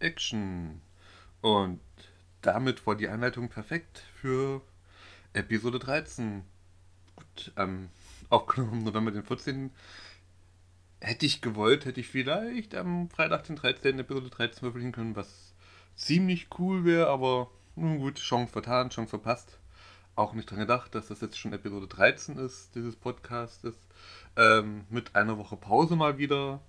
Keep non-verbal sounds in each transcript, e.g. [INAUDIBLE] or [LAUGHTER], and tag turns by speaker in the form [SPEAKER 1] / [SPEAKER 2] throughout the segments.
[SPEAKER 1] Action. Und damit war die Einleitung perfekt für Episode 13. Gut, ähm, aufgenommen November den 14. Hätte ich gewollt, hätte ich vielleicht am Freitag den 13. Episode 13 veröffentlichen können, was ziemlich cool wäre, aber nun gut, Chance vertan, Chance verpasst. Auch nicht dran gedacht, dass das jetzt schon Episode 13 ist, dieses Podcastes. Ähm, mit einer Woche Pause mal wieder.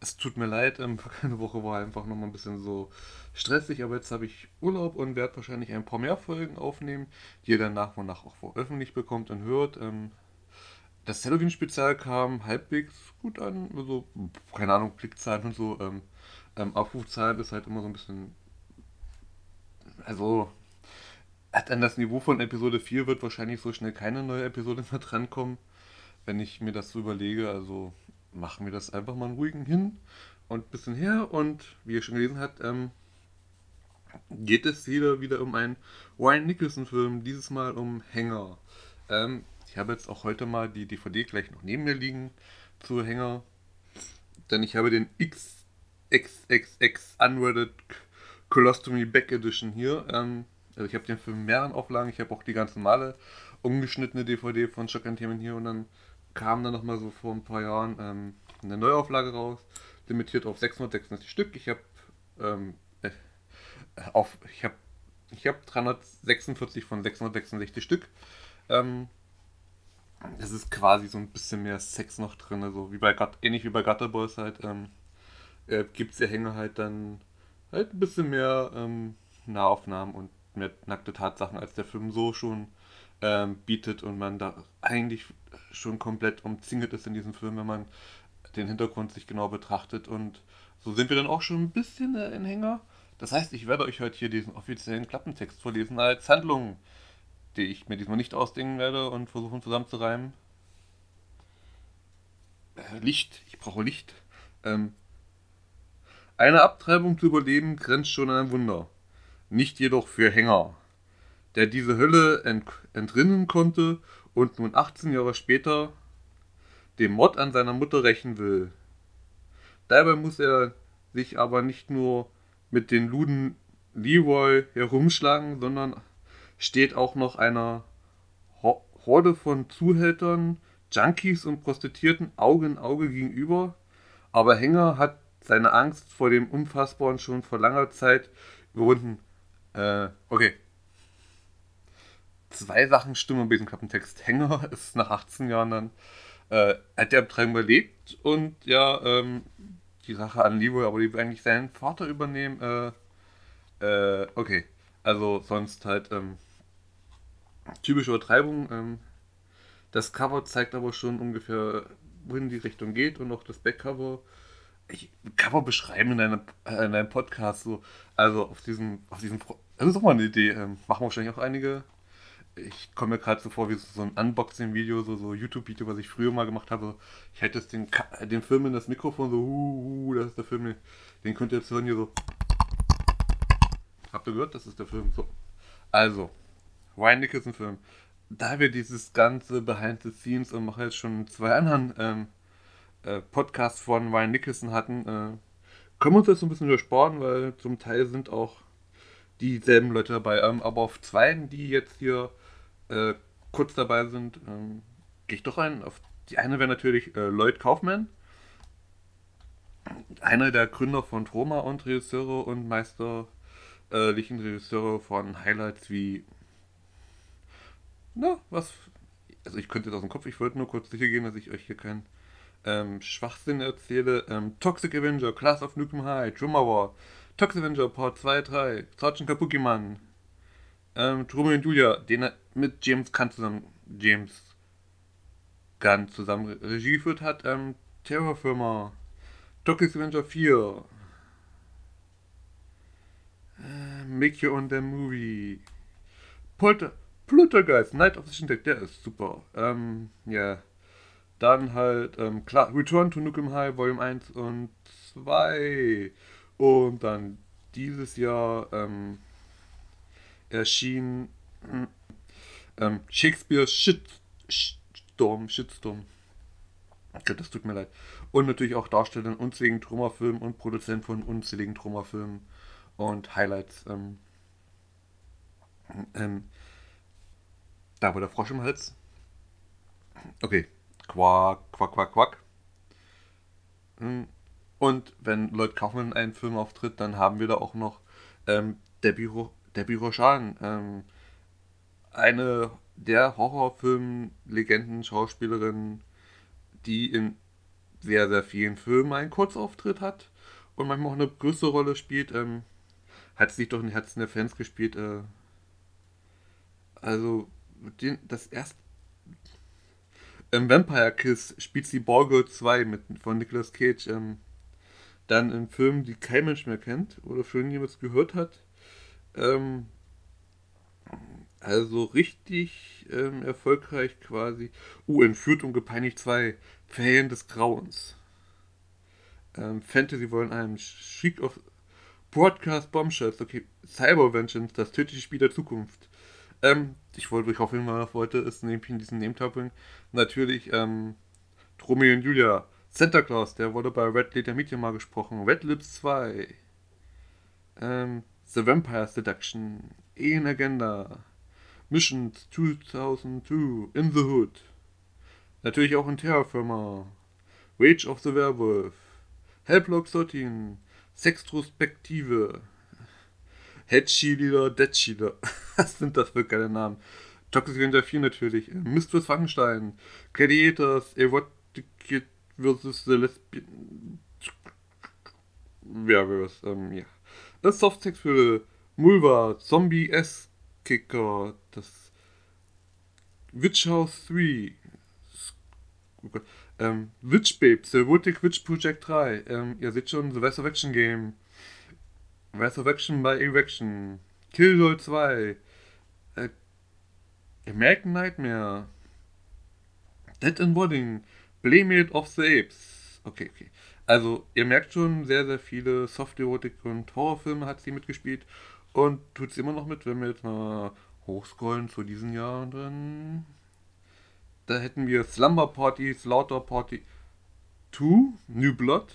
[SPEAKER 1] Es tut mir leid, ähm, [LAUGHS] vergangene Woche war einfach nochmal ein bisschen so stressig, aber jetzt habe ich Urlaub und werde wahrscheinlich ein paar mehr Folgen aufnehmen, die ihr dann nach und nach auch veröffentlicht bekommt und hört. Ähm, das Halloween-Spezial kam halbwegs gut an, also keine Ahnung, Klickzahlen und so. Ähm, ähm, Abrufzahlen ist halt immer so ein bisschen, also hat an das Niveau von Episode 4 wird wahrscheinlich so schnell keine neue Episode [LAUGHS] mehr drankommen, wenn ich mir das so überlege. Also machen wir das einfach mal einen ruhigen hin und ein bisschen her. Und wie ihr schon gelesen habt, ähm, geht es hier wieder um einen Ryan Nicholson-Film, dieses Mal um Hänger. Ähm, ich habe jetzt auch heute mal die DVD gleich noch neben mir liegen zu Hänger, denn ich habe den XXXX Unrated Colostomy Back Edition hier. Ähm, also ich habe den in mehreren Auflagen, ich habe auch die ganzen Male umgeschnittene DVD von Shock Entertainment hier und dann kam dann nochmal so vor ein paar Jahren ähm, eine Neuauflage raus, limitiert auf 666 Stück. Ich habe ähm, äh, auf ich habe ich habe 346 von 666 Stück. Ähm, es ist quasi so ein bisschen mehr Sex noch drin, also wie bei ähnlich wie bei Gutter Boys halt. Ähm, äh, Gibt es der Hänger halt dann halt ein bisschen mehr ähm, Nahaufnahmen und mehr nackte Tatsachen, als der Film so schon ähm, bietet und man da eigentlich schon komplett umzingelt ist in diesem Film, wenn man den Hintergrund sich genau betrachtet. Und so sind wir dann auch schon ein bisschen äh, in Hänger. Das heißt, ich werde euch heute hier diesen offiziellen Klappentext vorlesen als Handlung, die ich mir diesmal nicht ausdenken werde und versuchen zusammenzureimen. Äh, Licht, ich brauche Licht. Ähm, eine Abtreibung zu überleben grenzt schon an ein Wunder. Nicht jedoch für Hänger der diese Hölle ent entrinnen konnte und nun 18 Jahre später den Mord an seiner Mutter rächen will. Dabei muss er sich aber nicht nur mit den Luden Leroy herumschlagen, sondern steht auch noch einer Horde von Zuhältern, Junkies und Prostituierten Auge in Auge gegenüber. Aber Hänger hat seine Angst vor dem Unfassbaren schon vor langer Zeit überwunden. Äh, okay, zwei Sachen stimmen bei diesem Klappentext. Hänger [LAUGHS] ist nach 18 Jahren dann, äh, hat der Abtreibung überlebt und ja, ähm, die Sache an Leroy, aber die will eigentlich seinen Vater übernehmen. Äh, äh, okay, also sonst halt ähm, typische Übertreibung. Ähm, das Cover zeigt aber schon ungefähr, wohin die Richtung geht und auch das Backcover. Ich, Cover beschreiben in einem, äh, in einem Podcast so, also auf diesem, auf diesem, das ist auch mal eine Idee, ähm, machen wahrscheinlich auch einige ich komme mir gerade so vor wie so ein Unboxing-Video, so, so YouTube-Video, was ich früher mal gemacht habe. Ich hätte jetzt den, den Film in das Mikrofon so, uh, uh, das ist der Film, den könnt ihr jetzt hören hier so. Habt ihr gehört? Das ist der Film. So. Also, Ryan Nicholson-Film. Da wir dieses ganze Behind the Scenes und mache jetzt schon zwei anderen ähm, äh, Podcasts von Ryan Nicholson hatten, äh, können wir uns das so ein bisschen übersparen, weil zum Teil sind auch dieselben Leute dabei. Ähm, aber auf zwei, die jetzt hier äh, kurz dabei sind, ähm, gehe ich doch ein. Auf die eine wäre natürlich äh, Lloyd Kaufman, einer der Gründer von Troma und Regisseure und meisterlichen Regisseure von Highlights wie. Na, was. Also, ich könnte jetzt aus dem Kopf, ich wollte nur kurz sicher gehen, dass ich euch hier keinen ähm, Schwachsinn erzähle. Ähm, Toxic Avenger, Class of Nukem High, Drummer War, Toxic Avenger Part 2, 3, Sergeant Kabuki-Man, ähm, Romeo und Julia, den er mit James Gunn zusammen, James Gunn zusammen Regie geführt hat, ähm, Terrorfirma, Toxic Avenger 4, äh, Make You on the Movie, Polter, Poltergeist, Night of the Shindig, der ist super. Ähm, ja. Dann halt, ähm, klar, Return to Nukem High, Volume 1 und 2. Und dann dieses Jahr ähm, erschien ähm, Shakespeare Shitstorm, Shitstorm. Okay, das tut mir leid. Und natürlich auch Darsteller in unzähligen Trümmerfilmen und Produzent von unzähligen Trümmerfilmen und Highlights. Ähm, ähm, da war der Frosch im Hals. Okay. Quack, quack, quack, quack. Hm. Und wenn Lloyd Kaufman in einem Film auftritt, dann haben wir da auch noch ähm, Debbie, Ro Debbie Rochon. Ähm, eine der Horrorfilm-Legenden, Schauspielerin, die in sehr, sehr vielen Filmen einen Kurzauftritt hat und manchmal auch eine größere Rolle spielt. Ähm, hat sich doch in Herzen der Fans gespielt. Äh, also, den, das erste. Im Vampire Kiss spielt sie Ballgirl 2 mit, von Nicolas Cage. Ähm, dann in Filmen, die kein Mensch mehr kennt oder schon jemals gehört hat. Ähm, also richtig ähm, erfolgreich quasi. Uh, entführt und gepeinigt 2. Ferien des Grauens. Ähm, Fantasy wollen einem Sheik of Broadcast Bombshells. Okay, Cyber Vengeance, das tödliche Spiel der Zukunft. Ähm, ich wollte, ich hoffe heute ist nämlich in diesem Name-Tapping natürlich ähm, Romeo und Julia. Santa Claus, der wurde bei Red Letter Media mal gesprochen. Red Lips 2. Ähm, The Vampire Seduction. Alien Agenda. Missions 2002. In the Hood. Natürlich auch in Terrorfirma. Rage of the Werewolf. Helplog 13. Sextrospektive. Head Cheerleader, Dead Cheerleader. [LAUGHS] Was sind das für geile Namen? Toxic Avenger 4 natürlich. Mistress Frankenstein. Gladiators. Erotic vs. The Lesbian. Ja, was, ähm, ja. Das Softsex für Mulva. Zombie S-Kicker. Das Witch House 3. Ähm, Witch Babes, The Erotic Witch Project 3. Ähm, ihr seht schon, The Action Game. Action by Erection. Killjoy 2. Äh, American Nightmare. Dead and Wedding. Playmate of the Apes. Okay, okay. Also, ihr merkt schon, sehr, sehr viele Soft-Erotik- und Horrorfilme hat sie mitgespielt. Und tut sie immer noch mit, wenn wir jetzt mal hochscrollen zu diesen Jahren. Da hätten wir Slumber Party, Slaughter Party 2, New Blood,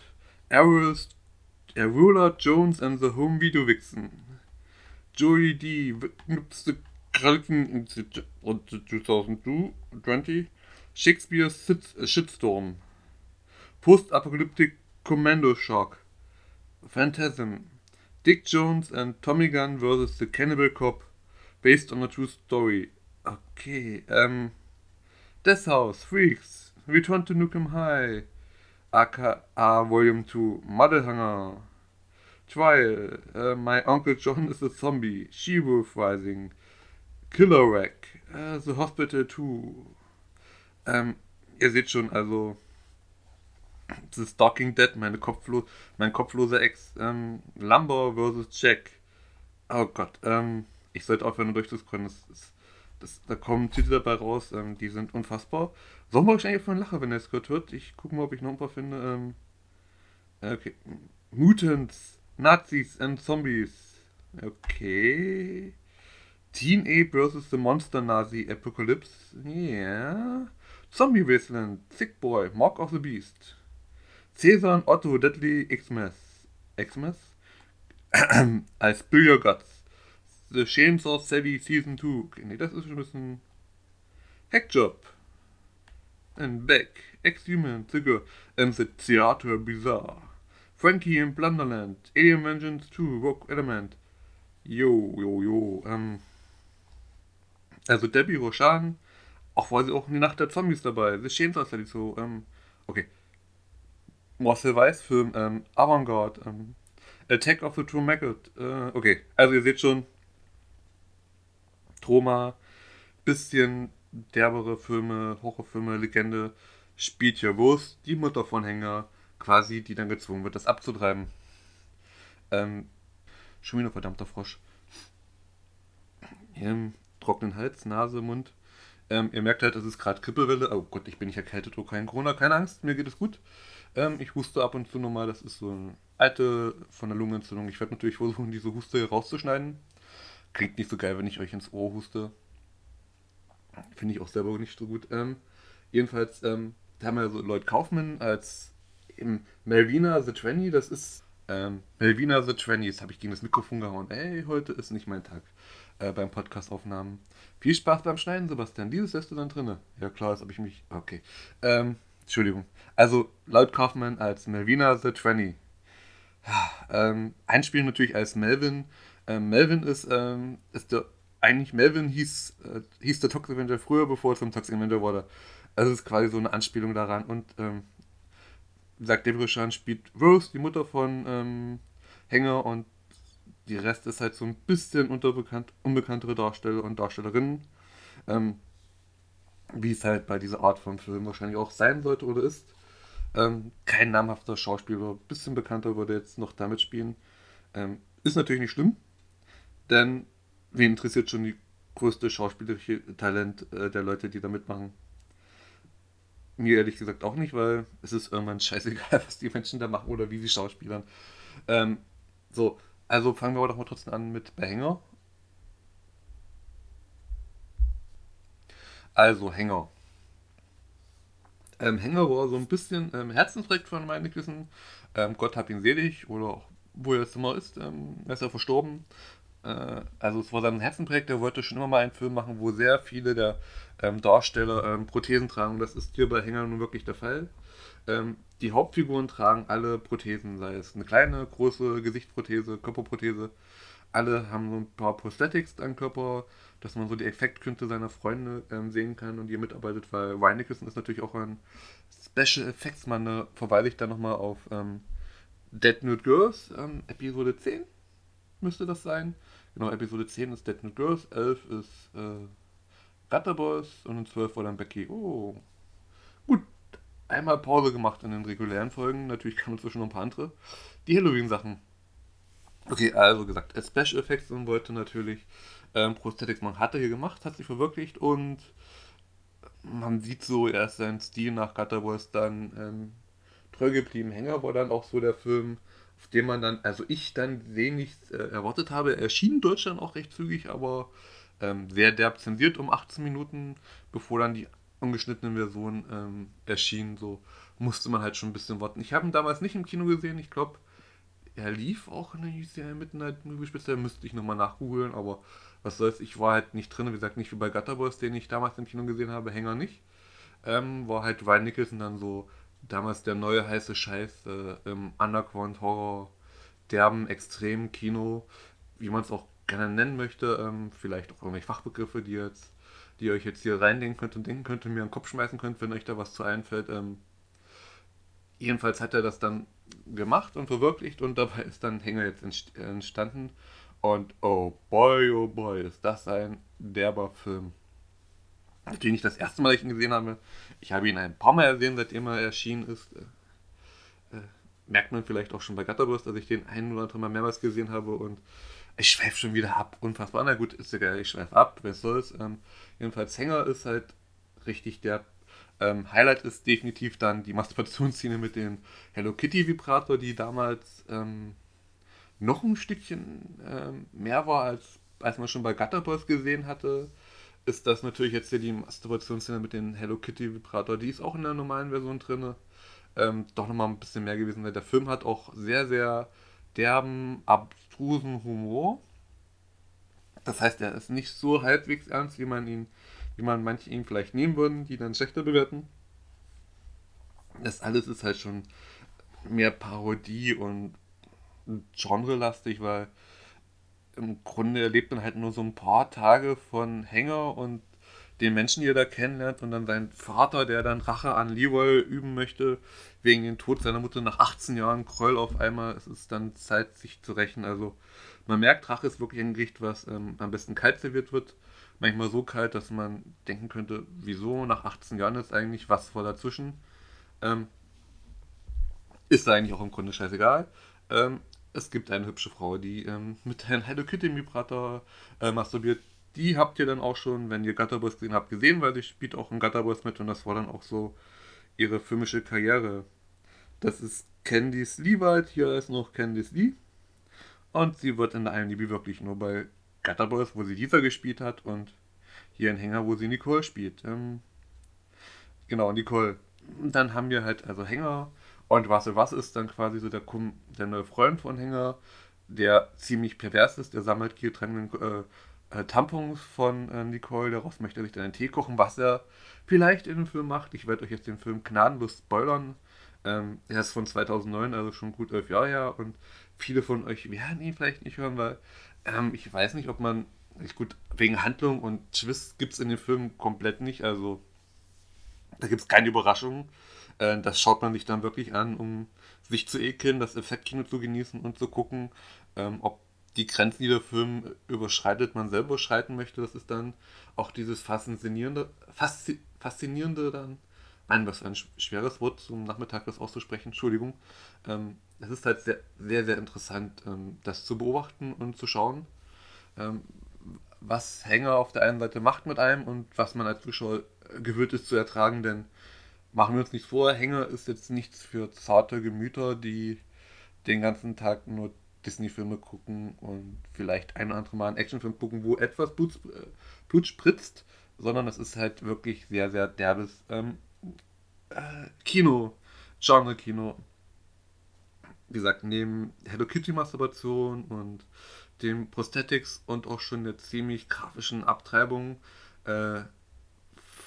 [SPEAKER 1] Arrows, Arula Jones and the Home Video Vixen, Joey D. Nutzte Kralken in 2020, Shakespeare's Shitstorm, Post-Apocalyptic Commando Shock, Phantasm, Dick Jones and Tommy Gunn vs. the Cannibal Cop, based on a true story. Okay, ähm. Death House, Freaks, Return to Nukem High, aka Volume 2, Muddlehanger, Trial, uh, My Uncle John is a Zombie, She-Wolf Rising, Killer Wreck, uh, The Hospital 2. Ähm, ihr seht schon, also The Stalking Dead, meine Kopflo mein kopfloser Ex, ähm, Lumber vs. Jack. Oh Gott, ähm, ich sollte aufhören durchzuscrollen, das ist das, da kommen Titel dabei raus, ähm, die sind unfassbar. Soll man wahrscheinlich von lachen, wenn er es gehört wird. Ich gucke mal, ob ich noch ein paar finde. Ähm, okay. Mutants, Nazis and Zombies. Okay. Teen Ape vs. The Monster Nazi Apocalypse. Yeah. Zombie Wasteland, Sick Boy, Mark of the Beast. Caesar und Otto, Deadly Xmas. Xmas? [CLEARS THROAT] Your Guts. The Chainsaw Sally Season 2. Okay, nee, das ist schon ein bisschen. Hackjob. And Beck. Ex-Human, Zigger. And the Theater Bizarre. Frankie in Blunderland. Alien Vengeance 2. Rock Element. Jo, jo, jo. Ähm. Also Debbie Roshan. Auch war sie auch in die Nacht der Zombies dabei. The Chainsaw Sally so. Ähm. Okay. Marcel Weiss Film. Ähm. Avantgarde. Ähm. Attack of the True Maggot. Äh, okay, also ihr seht schon, Troma, bisschen derbere Filme, Horrorfilme, Legende, spielt hier Wurst, die Mutter von Hänger, quasi, die dann gezwungen wird, das abzutreiben. Ähm, schon wieder verdammter Frosch. Hier, trockenen Hals, Nase, Mund. Ähm, ihr merkt halt, es ist gerade Krippelwelle. Oh Gott, ich bin nicht erkältet, oh kein Corona, keine Angst, mir geht es gut. Ähm, ich huste ab und zu nochmal, das ist so eine alte von der Lungenentzündung. Ich werde natürlich versuchen, diese Huste hier rauszuschneiden. Klingt nicht so geil, wenn ich euch ins Ohr huste. Finde ich auch selber nicht so gut. Ähm, jedenfalls, ähm, da haben wir so Lloyd Kaufman als Melvina the Tranny, das ist ähm, Melvina the Tranny, jetzt habe ich gegen das Mikrofon gehauen. Ey, heute ist nicht mein Tag äh, beim Podcast-Aufnahmen. Viel Spaß beim Schneiden, Sebastian. Dieses lässt du dann drinne. Ja klar, jetzt habe ich mich. Okay. Ähm, Entschuldigung. Also laut Kaufmann als Melvina the Tranny. Ähm, einspielen natürlich als Melvin. Ähm, Melvin ist, ähm, ist der, eigentlich Melvin hieß, äh, hieß der Toxic Avenger früher, bevor er zum Toxic Avenger wurde. Also es ist quasi so eine Anspielung daran. Und ähm, wie gesagt, Roshan spielt Rose, die Mutter von ähm, Hänger und die Rest ist halt so ein bisschen unbekanntere Darsteller und Darstellerinnen. Ähm, wie es halt bei dieser Art von Film wahrscheinlich auch sein sollte oder ist. Ähm, kein namhafter Schauspieler, ein bisschen bekannter würde jetzt noch damit spielen. Ähm, ist natürlich nicht schlimm, denn wen interessiert schon die größte schauspielerische Talent äh, der Leute, die da mitmachen? Mir ehrlich gesagt auch nicht, weil es ist irgendwann scheißegal, [LAUGHS] was die Menschen da machen oder wie sie schauspielern. Ähm, so, also fangen wir aber doch mal trotzdem an mit Behänger. Also Hänger. Ähm, Hänger war so ein bisschen ähm, Herzensprojekt von Meineküssen. Ähm, Gott hab ihn selig oder auch, wo er jetzt immer ist, ähm, ist er verstorben. Äh, also es war sein Herzenprojekt, er wollte schon immer mal einen Film machen, wo sehr viele der ähm, Darsteller ähm, Prothesen tragen. Das ist hier bei Hänger nun wirklich der Fall. Ähm, die Hauptfiguren tragen alle Prothesen, sei es eine kleine, große Gesichtsprothese, Körperprothese. Alle haben so ein paar Prosthetics am Körper, dass man so die Effektkünste seiner Freunde ähm, sehen kann und ihr mitarbeitet, weil Ryan ist natürlich auch ein Special Effects Mann. Da verweise ich dann nochmal auf ähm, Dead Nude Girls, ähm, Episode 10 müsste das sein. Genau, Episode 10 ist Dead Nude Girls, 11 ist äh, Gutter Boys und in 12 war dann Becky. Oh, gut, einmal Pause gemacht in den regulären Folgen. Natürlich kamen inzwischen noch ein paar andere. Die Halloween-Sachen. Okay, also gesagt, Special Effects und wollte natürlich ähm, Prosthetics man hatte hier gemacht, hat sich verwirklicht und man sieht so, er ist sein Stil nach Gutterboys dann ähm, treu geblieben. Hänger war dann auch so der Film, auf den man dann, also ich dann wenig äh, erwartet habe. Er erschien in Deutschland auch recht zügig, aber ähm, sehr derb zensiert um 18 Minuten, bevor dann die ungeschnittene Version ähm, erschien. So musste man halt schon ein bisschen warten. Ich habe ihn damals nicht im Kino gesehen. Ich glaube, er lief auch in der UCI Midnight Movie Spezial. Müsste ich nochmal nachgoogeln, aber was soll's. Ich war halt nicht drin. Wie gesagt, nicht wie bei Gutterboys, den ich damals im Kino gesehen habe. Hänger nicht. Ähm, war halt Ryan Nicholson dann so damals der neue heiße Scheiß äh, im Underground Horror derben extrem Kino, wie man es auch gerne nennen möchte. Ähm, vielleicht auch irgendwelche Fachbegriffe, die jetzt die ihr euch jetzt hier reindenken könnt und denken könnt und mir an den Kopf schmeißen könnt, wenn euch da was zu einfällt. Ähm, jedenfalls hat er das dann gemacht und verwirklicht und dabei ist dann Hänger jetzt entstanden. Und oh boy, oh boy, ist das ein derber Film. Natürlich nicht das erste Mal, dass ich ihn gesehen habe. Ich habe ihn ein paar Mal gesehen, seitdem er erschienen ist. Äh, äh, merkt man vielleicht auch schon bei Gutterburst, dass ich den ein oder andere Mal mehrmals gesehen habe und ich schweife schon wieder ab. Unfassbar. Na gut, ist egal, ich schweife ab, wer soll's. Ähm, jedenfalls Hänger ist halt richtig der. Ähm, Highlight ist definitiv dann die Masturbationsszene mit dem Hello Kitty Vibrator, die damals ähm, noch ein Stückchen ähm, mehr war, als, als man schon bei Gutterboys gesehen hatte. Ist das natürlich jetzt hier die Masturbationsszene mit dem Hello Kitty Vibrator. Die ist auch in der normalen Version drin. Ähm, doch nochmal ein bisschen mehr gewesen, weil der Film hat auch sehr, sehr derben, abstrusen Humor. Das heißt, er ist nicht so halbwegs ernst, wie man ihn, wie man manche ihn vielleicht nehmen würden, die dann schlechter bewerten. Das alles ist halt schon mehr Parodie und genrelastig, weil im Grunde erlebt man halt nur so ein paar Tage von Hänger und den Menschen, die er da kennenlernt und dann sein Vater, der dann Rache an Leroy üben möchte, wegen dem Tod seiner Mutter nach 18 Jahren Kroll auf einmal. Es ist dann Zeit, sich zu rächen. Also man merkt, Rache ist wirklich ein Gericht, was ähm, am besten kalt serviert wird. Manchmal so kalt, dass man denken könnte, wieso nach 18 Jahren ist eigentlich was vor dazwischen. Ähm, ist eigentlich auch im Grunde scheißegal. Ähm, es gibt eine hübsche Frau, die ähm, mit einem Hello Kitty Vibrator äh, masturbiert die habt ihr dann auch schon, wenn ihr Gutterboys gesehen habt, gesehen, weil sie spielt auch in Gutterboys mit und das war dann auch so ihre filmische Karriere. Das ist Candice Lewald, hier ist noch Candice Lee. Und sie wird in der IMDb wirklich nur bei Gutterboys, wo sie Lisa gespielt hat und hier in Hänger, wo sie Nicole spielt. Ähm, genau, Nicole. Und dann haben wir halt also Hänger Und was was ist dann quasi so der, der neue Freund von Hänger, der ziemlich pervers ist, der sammelt hier dran äh, äh, Tampons von äh, Nicole, daraus möchte er sich dann einen Tee kochen, was er vielleicht in dem Film macht. Ich werde euch jetzt den Film gnadenlos spoilern. Ähm, er ist von 2009, also schon gut elf Jahre her und viele von euch werden ihn vielleicht nicht hören, weil ähm, ich weiß nicht, ob man, gut, wegen Handlung und Twist gibt es in dem Film komplett nicht, also da gibt es keine Überraschungen. Äh, das schaut man sich dann wirklich an, um sich zu ekeln, das Effektkino zu genießen und zu gucken, ähm, ob die Grenzen, die der Film überschreitet, man selber überschreiten möchte. Das ist dann auch dieses faszinierende, Faszi faszinierende dann. Nein, was ein schweres Wort zum Nachmittag das auszusprechen, Entschuldigung. Ähm, es ist halt sehr, sehr, sehr interessant, ähm, das zu beobachten und zu schauen, ähm, was Hänger auf der einen Seite macht mit einem und was man als Zuschauer gewöhnt ist zu ertragen, denn machen wir uns nichts vor, Hänger ist jetzt nichts für zarte Gemüter, die den ganzen Tag nur Disney-Filme gucken und vielleicht ein oder andere Mal einen Actionfilm gucken, wo etwas Blut, äh, Blut spritzt, sondern es ist halt wirklich sehr, sehr derbes ähm, äh, Kino, Genre-Kino. Wie gesagt, neben Hello Kitty-Masturbation und den Prosthetics und auch schon der ziemlich grafischen Abtreibung äh,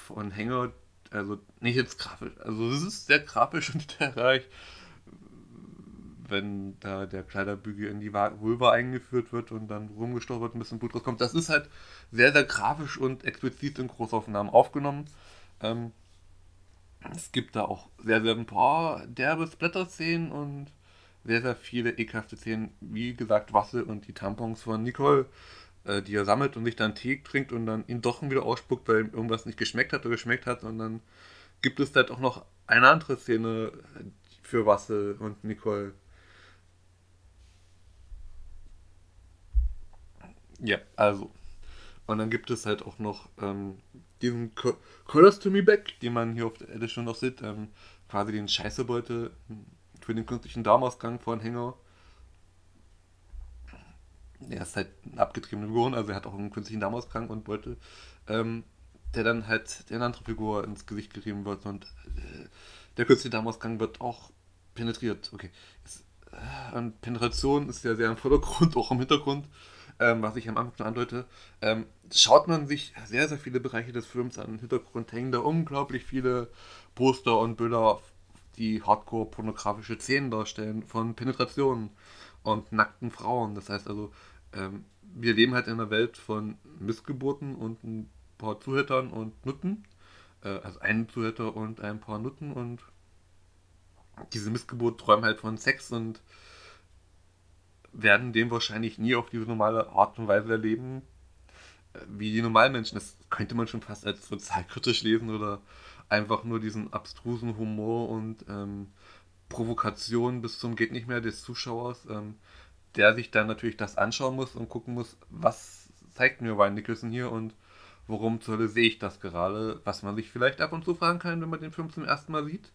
[SPEAKER 1] von Hänger, also nicht jetzt grafisch, also es ist sehr grafisch [LAUGHS] und sehr reich, wenn da der Kleiderbügel in die Vulva eingeführt wird und dann rumgestochen wird, ein bisschen Blut rauskommt. Das ist halt sehr, sehr grafisch und explizit in Großaufnahmen aufgenommen. Ähm, es gibt da auch sehr, sehr ein paar derbe Splatter-Szenen und sehr, sehr viele ekelhafte Szenen. Wie gesagt, Wassel und die Tampons von Nicole, äh, die er sammelt und sich dann Tee trinkt und dann ihn doch wieder ausspuckt, weil ihm irgendwas nicht geschmeckt hat oder geschmeckt hat. Und dann gibt es halt auch noch eine andere Szene für Wassel und Nicole. Ja, also. Und dann gibt es halt auch noch ähm, diesen Colors to Me Back, den man hier auf der Edition noch sieht. Ähm, quasi den Scheißebeutel für den künstlichen Darmausgang von Hänger. Er ist halt ein abgetriebener Figur, also er hat auch einen künstlichen Darmausgang und Beutel, ähm, der dann halt der andere Figur ins Gesicht gerieben wird und äh, der künstliche Darmausgang wird auch penetriert. Okay. Jetzt, äh, und Penetration ist ja sehr im Vordergrund, [LAUGHS] auch im Hintergrund ähm, was ich am Anfang schon andeute, ähm, schaut man sich sehr, sehr viele Bereiche des Films an. Im Hintergrund hängen da unglaublich viele Poster und Bilder, die hardcore-pornografische Szenen darstellen von Penetrationen und nackten Frauen. Das heißt also, ähm, wir leben halt in einer Welt von Missgeburten und ein paar Zuhältern und Nutten. Äh, also einen Zuhälter und ein paar Nutten und diese Missgeburt träumen halt von Sex und werden dem wahrscheinlich nie auf diese normale Art und Weise erleben, äh, wie die Normalmenschen. Das könnte man schon fast als sozialkritisch lesen oder einfach nur diesen abstrusen Humor und ähm, Provokation bis zum geht nicht mehr des Zuschauers, ähm, der sich dann natürlich das anschauen muss und gucken muss, was zeigt mir Ryan Nicholson hier und warum zur Hölle sehe ich das gerade, was man sich vielleicht ab und zu fragen kann, wenn man den Film zum ersten Mal sieht.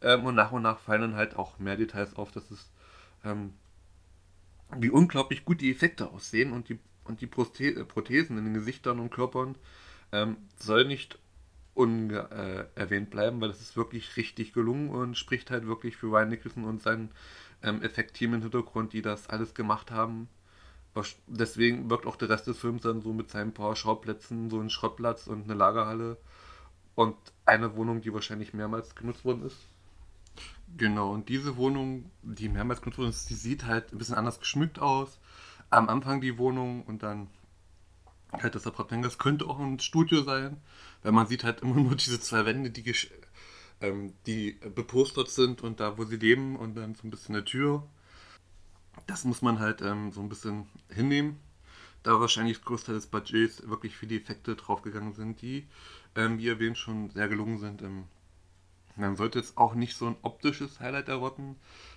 [SPEAKER 1] Ähm, und nach und nach fallen dann halt auch mehr Details auf, dass es ähm, wie unglaublich gut die Effekte aussehen und die, und die Prothesen in den Gesichtern und Körpern ähm, soll nicht unerwähnt äh, bleiben, weil das ist wirklich richtig gelungen und spricht halt wirklich für Ryan Nicholson und sein ähm, Effektteam im Hintergrund, die das alles gemacht haben. Deswegen wirkt auch der Rest des Films dann so mit seinen paar Schauplätzen, so ein Schrottplatz und eine Lagerhalle und eine Wohnung, die wahrscheinlich mehrmals genutzt worden ist. Genau, und diese Wohnung, die mehrmals genutzt wurde, die sieht halt ein bisschen anders geschmückt aus. Am Anfang die Wohnung und dann halt das Appartement. Das könnte auch ein Studio sein, weil man sieht halt immer nur diese zwei Wände, die, ähm, die bepostert sind und da, wo sie leben und dann so ein bisschen eine Tür. Das muss man halt ähm, so ein bisschen hinnehmen, da wahrscheinlich das Großteil des Budgets wirklich für die Effekte draufgegangen sind, die, ähm, wie erwähnt, schon sehr gelungen sind. Ähm, man sollte jetzt auch nicht so ein optisches Highlight erwarten.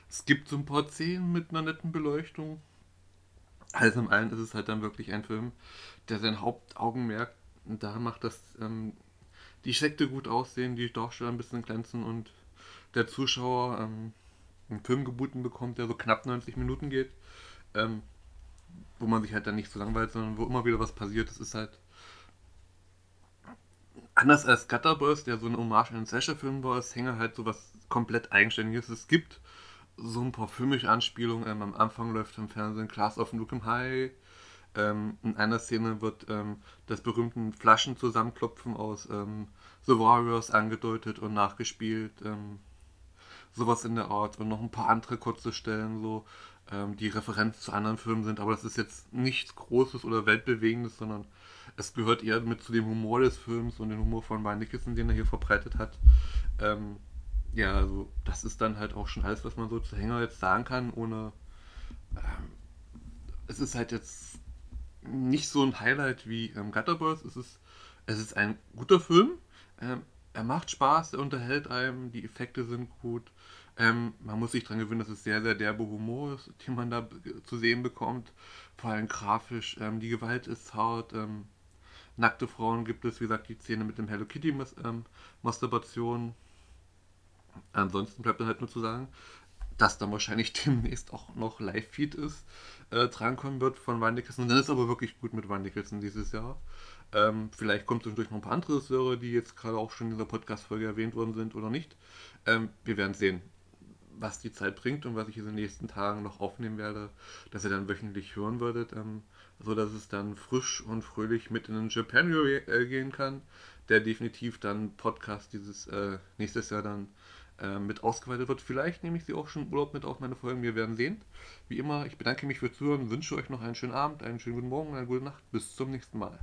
[SPEAKER 1] Es gibt so ein paar Szenen mit einer netten Beleuchtung. Alles im allen ist es halt dann wirklich ein Film, der sein Hauptaugenmerk da macht, dass ähm, die Effekte gut aussehen, die Darsteller ein bisschen glänzen und der Zuschauer ähm, einen Film geboten bekommt, der so knapp 90 Minuten geht, ähm, wo man sich halt dann nicht so langweilt, sondern wo immer wieder was passiert. Das ist halt anders als Gutterboys, der so eine Hommage an den Slasher-Film war, ist Hänger halt sowas komplett eigenständig ist. Es gibt so ein paar filmische Anspielungen. Ähm, am Anfang läuft im Fernsehen Class of Nukem High. Ähm, in einer Szene wird ähm, das berühmte Flaschen zusammenklopfen aus ähm, The Warriors angedeutet und nachgespielt. Ähm, sowas in der Art und noch ein paar andere kurze Stellen, so ähm, die Referenz zu anderen Filmen sind. Aber das ist jetzt nichts Großes oder Weltbewegendes, sondern es gehört eher mit zu dem Humor des Films und dem Humor von Brian Nicholson, den er hier verbreitet hat. Ähm, ja, also das ist dann halt auch schon alles, was man so zu Hänger jetzt sagen kann, ohne. Ähm, es ist halt jetzt nicht so ein Highlight wie ähm, Gutterbirds. Es ist, es ist ein guter Film. Ähm, er macht Spaß, er unterhält einem, die Effekte sind gut. Ähm, man muss sich daran gewöhnen, dass es sehr, sehr derbe Humor ist, den man da zu sehen bekommt. Vor allem grafisch. Ähm, die Gewalt ist hart. Ähm, nackte Frauen gibt es, wie gesagt, die Szene mit dem Hello Kitty ähm, Masturbation. Ansonsten bleibt dann halt nur zu sagen, dass dann wahrscheinlich [LAUGHS] demnächst auch noch Live-Feed ist, äh, drankommen wird von Van Nicholson. Und dann ist aber wirklich gut mit Van Nicholson dieses Jahr. Ähm, vielleicht kommt zwischendurch noch ein paar andere Regisseure, die jetzt gerade auch schon in dieser Podcast-Folge erwähnt worden sind oder nicht. Ähm, wir werden sehen, was die Zeit bringt und was ich in den nächsten Tagen noch aufnehmen werde, dass ihr dann wöchentlich hören würdet. Ähm, so dass es dann frisch und fröhlich mit in den Japan äh, gehen kann, der definitiv dann Podcast dieses äh, nächstes Jahr dann äh, mit ausgeweitet wird. Vielleicht nehme ich sie auch schon Urlaub mit auf meine Folgen, wir werden sehen. Wie immer, ich bedanke mich fürs Zuhören, wünsche euch noch einen schönen Abend, einen schönen guten Morgen, eine gute Nacht. Bis zum nächsten Mal.